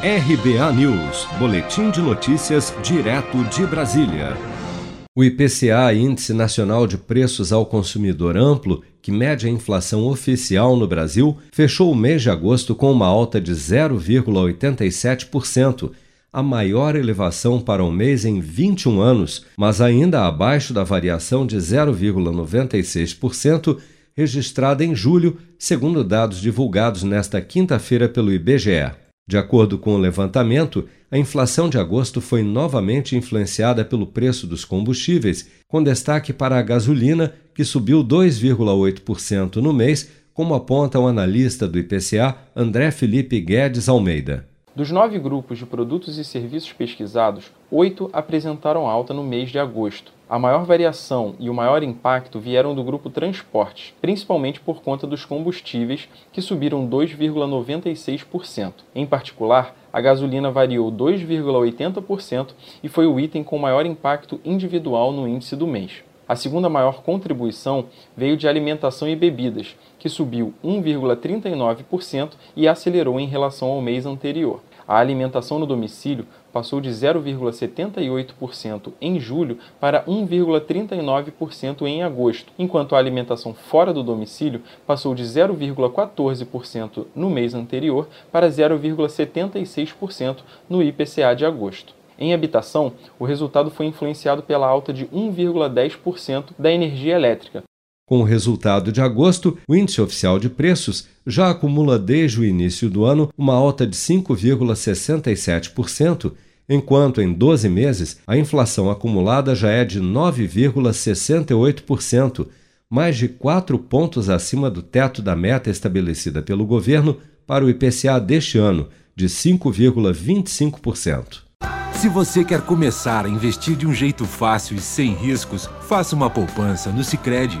RBA News, Boletim de Notícias, direto de Brasília. O IPCA, Índice Nacional de Preços ao Consumidor Amplo, que mede a inflação oficial no Brasil, fechou o mês de agosto com uma alta de 0,87%, a maior elevação para o mês em 21 anos, mas ainda abaixo da variação de 0,96% registrada em julho, segundo dados divulgados nesta quinta-feira pelo IBGE. De acordo com o levantamento, a inflação de agosto foi novamente influenciada pelo preço dos combustíveis, com destaque para a gasolina, que subiu 2,8% no mês, como aponta o analista do IPCA, André Felipe Guedes Almeida. Dos nove grupos de produtos e serviços pesquisados, oito apresentaram alta no mês de agosto. A maior variação e o maior impacto vieram do grupo transportes, principalmente por conta dos combustíveis, que subiram 2,96%. Em particular, a gasolina variou 2,80% e foi o item com maior impacto individual no índice do mês. A segunda maior contribuição veio de alimentação e bebidas, que subiu 1,39% e acelerou em relação ao mês anterior. A alimentação no domicílio passou de 0,78% em julho para 1,39% em agosto, enquanto a alimentação fora do domicílio passou de 0,14% no mês anterior para 0,76% no IPCA de agosto. Em habitação, o resultado foi influenciado pela alta de 1,10% da energia elétrica, com o resultado de agosto, o índice oficial de preços já acumula desde o início do ano uma alta de 5,67%, enquanto em 12 meses a inflação acumulada já é de 9,68%, mais de 4 pontos acima do teto da meta estabelecida pelo governo para o IPCA deste ano, de 5,25%. Se você quer começar a investir de um jeito fácil e sem riscos, faça uma poupança no Sicredi.